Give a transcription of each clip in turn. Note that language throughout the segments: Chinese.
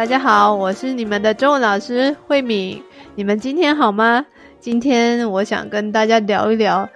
大家好，我是你们的中文老师慧敏。你们今天好吗？今天我想跟大家聊一聊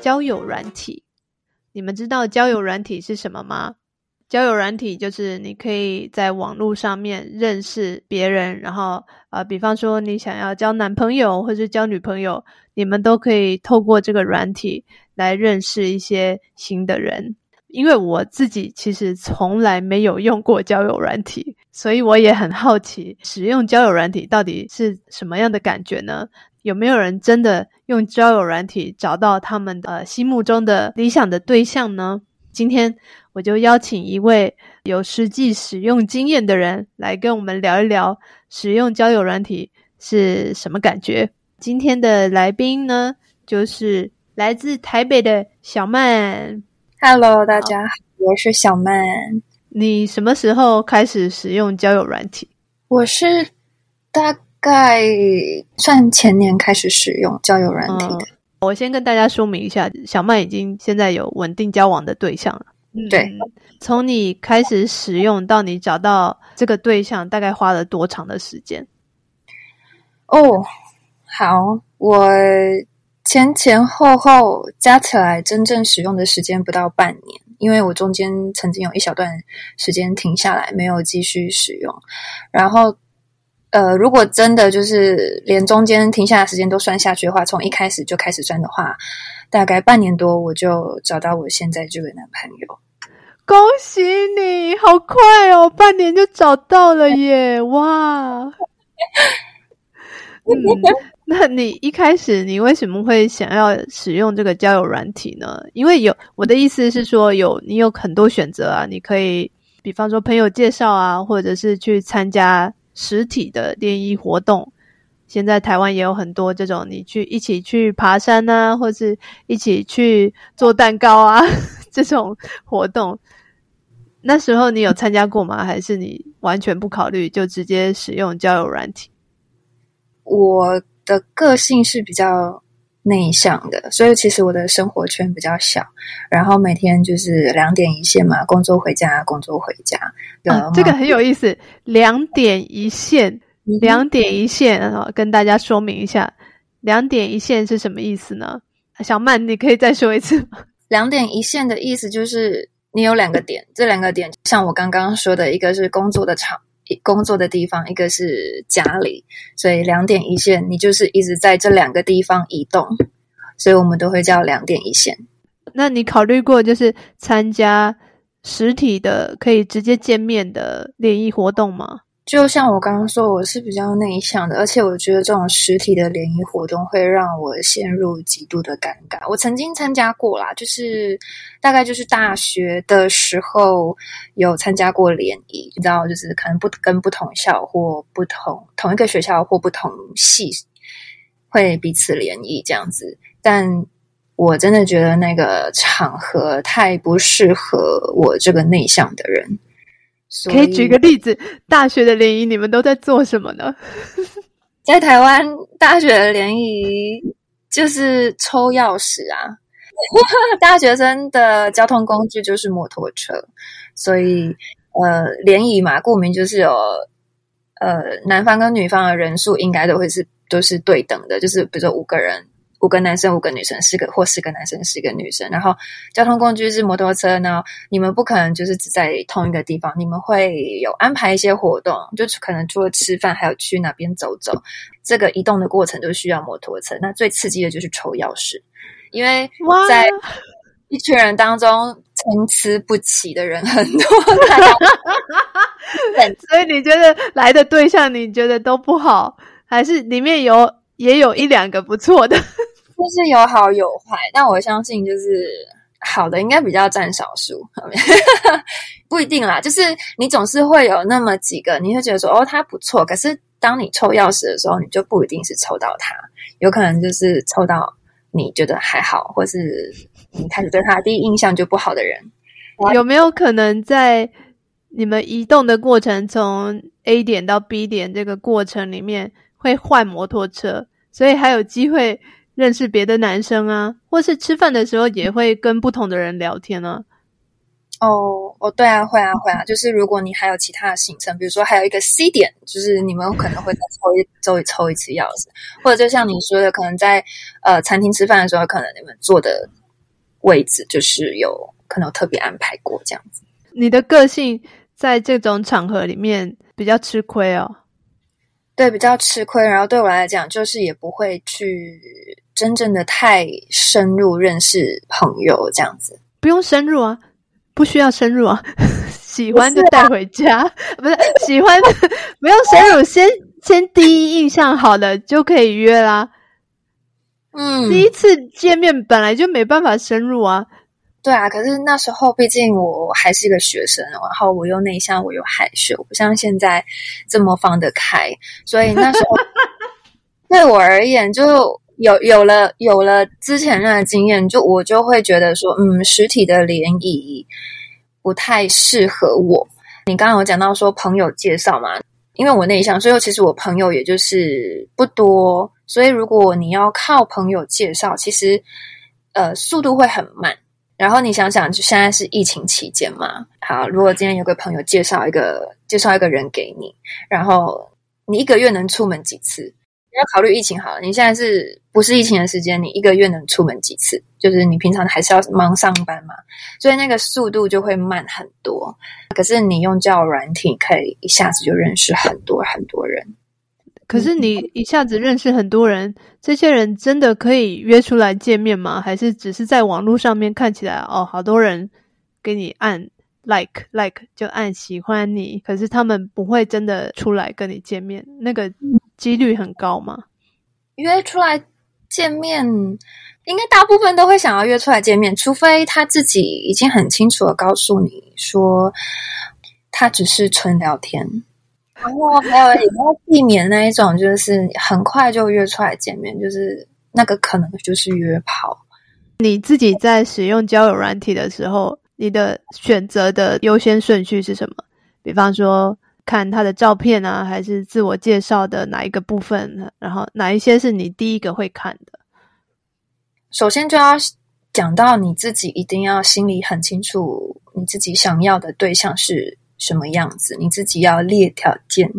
交友软体。你们知道交友软体是什么吗？交友软体就是你可以在网络上面认识别人，然后呃，比方说你想要交男朋友或是交女朋友，你们都可以透过这个软体来认识一些新的人。因为我自己其实从来没有用过交友软体，所以我也很好奇，使用交友软体到底是什么样的感觉呢？有没有人真的用交友软体找到他们，呃，心目中的理想的对象呢？今天我就邀请一位有实际使用经验的人来跟我们聊一聊使用交友软体是什么感觉。今天的来宾呢，就是来自台北的小曼。Hello，大家好，我是小曼。你什么时候开始使用交友软体？我是大概算前年开始使用交友软体的。嗯，我先跟大家说明一下，小曼已经现在有稳定交往的对象了。对，嗯，从你开始使用到你找到这个对象，大概花了多长的时间？哦，好，我。前前后后加起来，真正使用的时间不到半年，因为我中间曾经有一小段时间停下来，没有继续使用。然后，呃，如果真的就是连中间停下的时间都算下去的话，从一开始就开始算的话，大概半年多我就找到我现在这个男朋友。恭喜你，好快哦，半年就找到了耶！哇，嗯。那你一开始你为什么会想要使用这个交友软体呢？因为有我的意思是说，有你有很多选择啊，你可以比方说朋友介绍啊，或者是去参加实体的联谊活动。现在台湾也有很多这种，你去一起去爬山啊，或是一起去做蛋糕啊 这种活动。那时候你有参加过吗？还是你完全不考虑就直接使用交友软体？我。的个性是比较内向的，所以其实我的生活圈比较小。然后每天就是两点一线嘛，工作回家，工作回家。啊，这个很有意思，两点一线，两点一线啊，跟大家说明一下，两点一线是什么意思呢？小曼，你可以再说一次吗？两点一线的意思就是你有两个点，这两个点像我刚刚说的，一个是工作的场。工作的地方，一个是家里，所以两点一线，你就是一直在这两个地方移动，所以我们都会叫两点一线。那你考虑过就是参加实体的可以直接见面的联谊活动吗？就像我刚刚说，我是比较内向的，而且我觉得这种实体的联谊活动会让我陷入极度的尴尬。我曾经参加过啦，就是大概就是大学的时候有参加过联谊，你知道，就是可能不跟不同校或不同同一个学校或不同系会彼此联谊这样子，但我真的觉得那个场合太不适合我这个内向的人。可以举个例子，大学的联谊你们都在做什么呢？在台湾大学的联谊就是抽钥匙啊，大学生的交通工具就是摩托车，所以呃联谊嘛，顾名就是有呃男方跟女方的人数应该都会是都是对等的，就是比如说五个人。五个男生，五个女生，四个或四个男生，四个女生。然后交通工具是摩托车呢，你们不可能就是只在同一个地方，你们会有安排一些活动，就可能除了吃饭，还有去哪边走走。这个移动的过程就需要摩托车。那最刺激的就是抽钥匙，因为在一群人当中参差不齐的人很多，所以你觉得来的对象你觉得都不好，还是里面有也有一两个不错的？就是有好有坏，但我相信就是好的应该比较占少数，不一定啦。就是你总是会有那么几个，你会觉得说哦，他不错。可是当你抽钥匙的时候，你就不一定是抽到他，有可能就是抽到你觉得还好，或是你开始对他第一印象就不好的人。有没有可能在你们移动的过程，从 A 点到 B 点这个过程里面会换摩托车，所以还有机会？认识别的男生啊，或是吃饭的时候也会跟不同的人聊天啊、哦哦，对啊，会啊，会啊。就是如果你还有其他的行程，比如说还有一个 C 点，就是你们可能会再抽一周一抽一次钥匙，或者就像你说的，可能在呃餐厅吃饭的时候，可能你们坐的位置就是有可能有特别安排过这样子。你的个性在这种场合里面比较吃亏哦。对，比较吃亏。然后对我来讲，就是也不会去真正的太深入认识朋友这样子。不用深入啊。不需要深入啊，喜欢就带回家，不是，喜欢不用深入，先先第一印象好的就可以约啦。嗯，第一次见面本来就没办法深入啊。对啊，可是那时候毕竟我还是一个学生，然后我又内向，我又害羞，不像现在这么放得开，所以那时候 对我而言就。有有了有了之前那个经验，就我就会觉得说，嗯，实体的联谊不太适合我。你刚刚有讲到说朋友介绍嘛，因为我内向，所以其实我朋友也就是不多。所以如果你要靠朋友介绍，其实呃速度会很慢。然后你想想，就现在是疫情期间嘛，好，如果今天有个朋友介绍一个介绍一个人给你，然后你一个月能出门几次？你要考虑疫情好了，你现在是不是疫情的时间？你一个月能出门几次？就是你平常还是要忙上班嘛，所以那个速度就会慢很多。可是你用交友软体，可以一下子就认识很多很多人。可是你一下子认识很多人，这些人真的可以约出来见面吗？还是只是在网络上面看起来哦，好多人给你按 like like 就按喜欢你，可是他们不会真的出来跟你见面，那个。几率很高吗？约出来见面，应该大部分都会想要约出来见面，除非他自己已经很清楚的告诉你说，他只是纯聊天。然后还有也要避免那一种，就是很快就约出来见面，就是那个可能就是约炮。你自己在使用交友软体的时候，你的选择的优先顺序是什么？比方说。看他的照片啊，还是自我介绍的哪一个部分？然后哪一些是你第一个会看的？首先就要讲到你自己，一定要心里很清楚，你自己想要的对象是什么样子。你自己要列条件，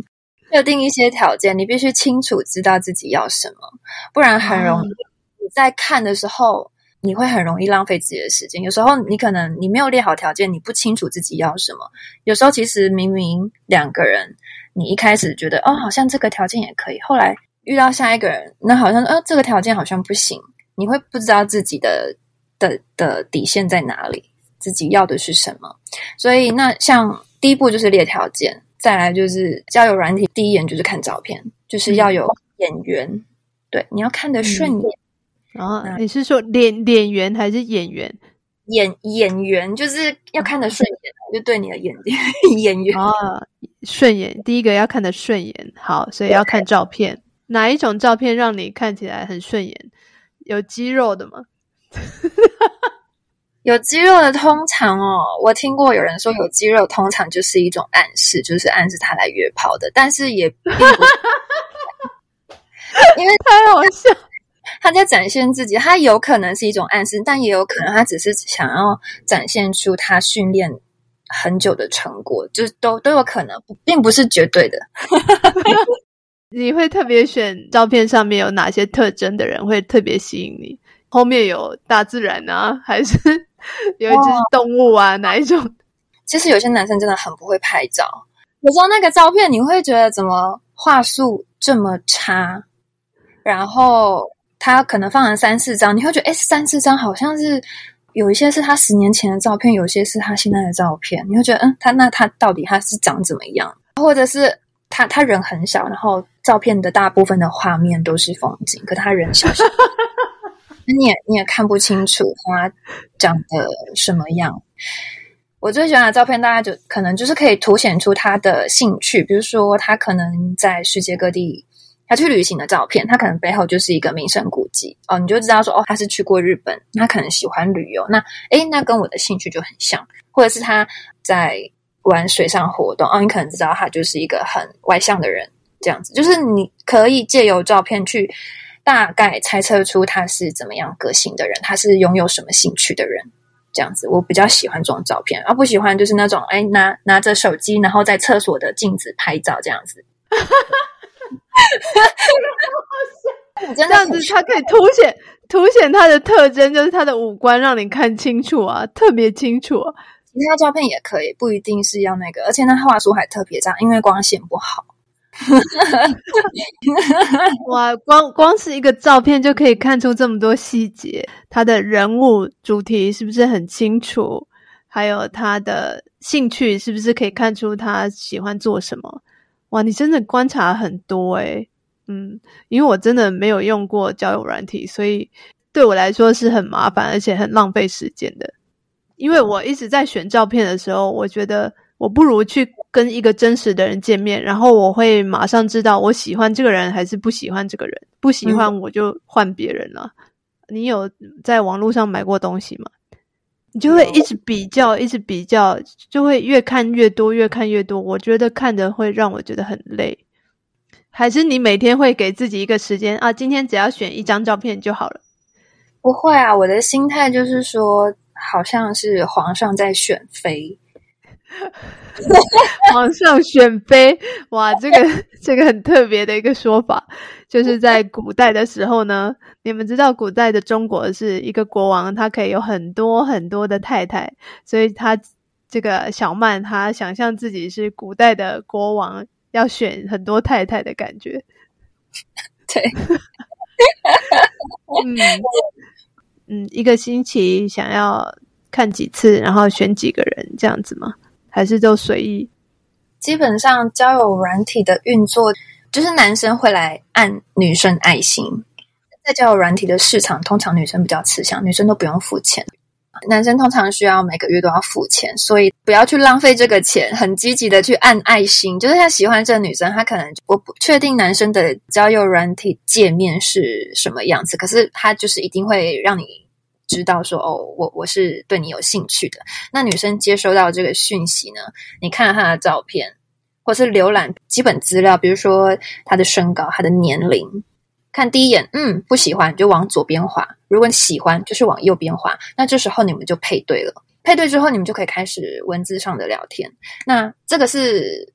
设定一些条件，你必须清楚知道自己要什么，不然很容易你在看的时候。你会很容易浪费自己的时间。有时候你可能你没有列好条件，你不清楚自己要什么。有时候其实明明两个人，你一开始觉得哦，好像这个条件也可以，后来遇到下一个人，那好像呃这个条件好像不行。你会不知道自己的的的底线在哪里，自己要的是什么。所以那像第一步就是列条件，再来就是交友软体，第一眼就是看照片，就是要有眼缘，对，你要看得顺眼。嗯啊，你是说脸脸圆还是演员？演演员就是要看得顺眼，就对你的眼 眼缘啊，顺眼。第一个要看得顺眼，好，所以要看照片。哪一种照片让你看起来很顺眼？有肌肉的吗？有肌肉的通常哦，我听过有人说有肌肉通常就是一种暗示，就是暗示他来约炮的，但是也并不是 因为太好笑。他在展现自己，他有可能是一种暗示，但也有可能他只是想要展现出他训练很久的成果，就是都都有可能，并不是绝对的。你会特别选照片上面有哪些特征的人会特别吸引你？后面有大自然啊，还是有一只动物啊？哪一种？其实有些男生真的很不会拍照，有时候那个照片你会觉得怎么画术这么差，然后。他可能放了三四张，你会觉得，哎，三四张好像是有一些是他十年前的照片，有些是他现在的照片，你会觉得，嗯，他那他到底他是长怎么样？或者是他他人很小，然后照片的大部分的画面都是风景，可他人小小，你也你也看不清楚他长得什么样。我最喜欢的照片，大家就可能就是可以凸显出他的兴趣，比如说他可能在世界各地。他去旅行的照片，他可能背后就是一个名胜古迹。哦，你就知道说哦，他是去过日本，他可能喜欢旅游，那诶，那跟我的兴趣就很像，或者是他在玩水上活动哦，你可能知道他就是一个很外向的人，这样子，就是你可以借由照片去大概猜测出他是怎么样个性的人，他是拥有什么兴趣的人，这样子，我比较喜欢这种照片，而不喜欢就是那种哎拿拿着手机，然后在厕所的镜子拍照这样子。这样子，它可以凸显凸显它的特征，就是它的五官让你看清楚啊，特别清楚啊。其他照片也可以，不一定是要那个，而且那画素还特别差，因为光线不好。哇，光光是一个照片就可以看出这么多细节，他的人物主题是不是很清楚？还有他的兴趣是不是可以看出他喜欢做什么？哇，你真的观察很多诶。嗯，因为我真的没有用过交友软体，所以对我来说是很麻烦，而且很浪费时间的。因为我一直在选照片的时候，我觉得我不如去跟一个真实的人见面，然后我会马上知道我喜欢这个人还是不喜欢这个人。不喜欢我就换别人了。嗯。你有在网络上买过东西吗？你就会一直比较，一直比较，就会越看越多，越看越多。我觉得看的会让我觉得很累。还是你每天会给自己一个时间啊？今天只要选一张照片就好了。不会啊，我的心态就是说，好像是皇上在选妃。皇上选妃，哇，这个 这个很特别的一个说法。就是在古代的时候呢，你们知道古代的中国是一个国王，他可以有很多很多的太太，所以他这个小曼，他想象自己是古代的国王。要选很多太太的感觉，对，嗯嗯，一个星期想要看几次，然后选几个人这样子吗？还是就随意？基本上交友软体的运作，就是男生会来按女生爱心，在交友软体的市场，通常女生比较吃香，女生都不用付钱。男生通常需要每个月都要付钱，所以不要去浪费这个钱，很积极的去按爱心。就是他喜欢这个女生，他可能我不确定男生的交友软体界面是什么样子，可是他就是一定会让你知道说，哦，我我是对你有兴趣的。那女生接收到这个讯息呢，你看他的照片，或是浏览基本资料，比如说他的身高、他的年龄。看第一眼，嗯，不喜欢就往左边滑；如果你喜欢，就是往右边滑。那这时候你们就配对了。配对之后，你们就可以开始文字上的聊天。那这个是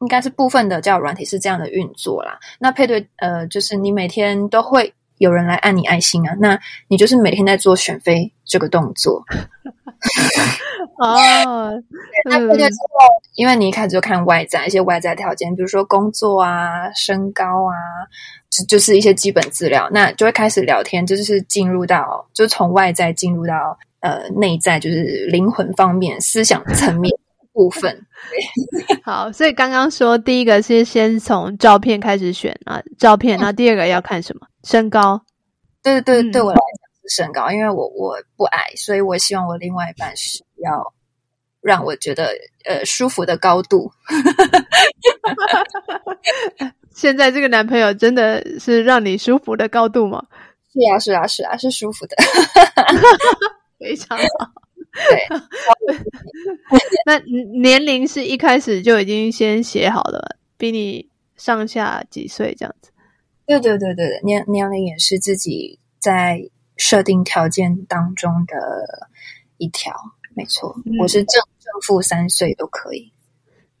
应该是部分的交友软体是这样的运作啦。那配对，呃，就是你每天都会有人来按你爱心啊，那你就是每天在做选妃这个动作。哦，那配对之后，因为你一开始就看外在一些外在条件，比如说工作啊、身高啊。就就是一些基本资料，那就会开始聊天，就是进入到，就从外在进入到呃内在，就是灵魂方面、思想层面部分。好，所以刚刚说第一个是先从照片开始选啊，照片，那第二个要看什么？身高。对对对，对我来讲是身高，嗯，因为我我不矮，所以我希望我另外一半是要让我觉得呃舒服的高度。现在这个男朋友真的是让你舒服的高度吗？是啊，是啊，是啊，是舒服的，非常好。对，那年龄是一开始就已经先写好了，比你上下几岁这样子？对对对对，年年龄也是自己在设定条件当中的一条，没错，嗯、我是正正负三岁都可以，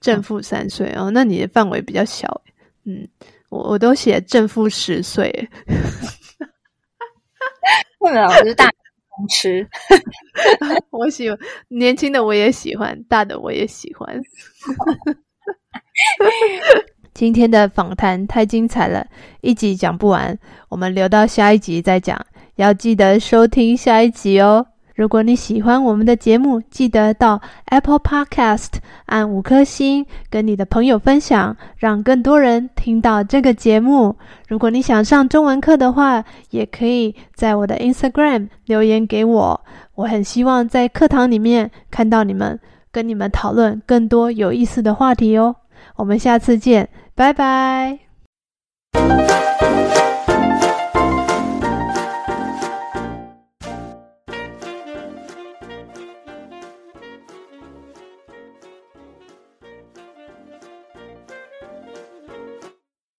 正负三岁哦，那你的范围比较小。嗯，我我都写正负十岁，为什么？我是大通吃，我喜欢年轻的，我也喜欢大的，我也喜欢。今天的访谈太精彩了，一集讲不完，我们留到下一集再讲，要记得收听下一集哦。如果你喜欢我们的节目，记得到 Apple Podcast 按五颗星，跟你的朋友分享，让更多人听到这个节目。如果你想上中文课的话，也可以在我的 Instagram 留言给我，我很希望在课堂里面看到你们，跟你们讨论更多有意思的话题哦。我们下次见，拜拜。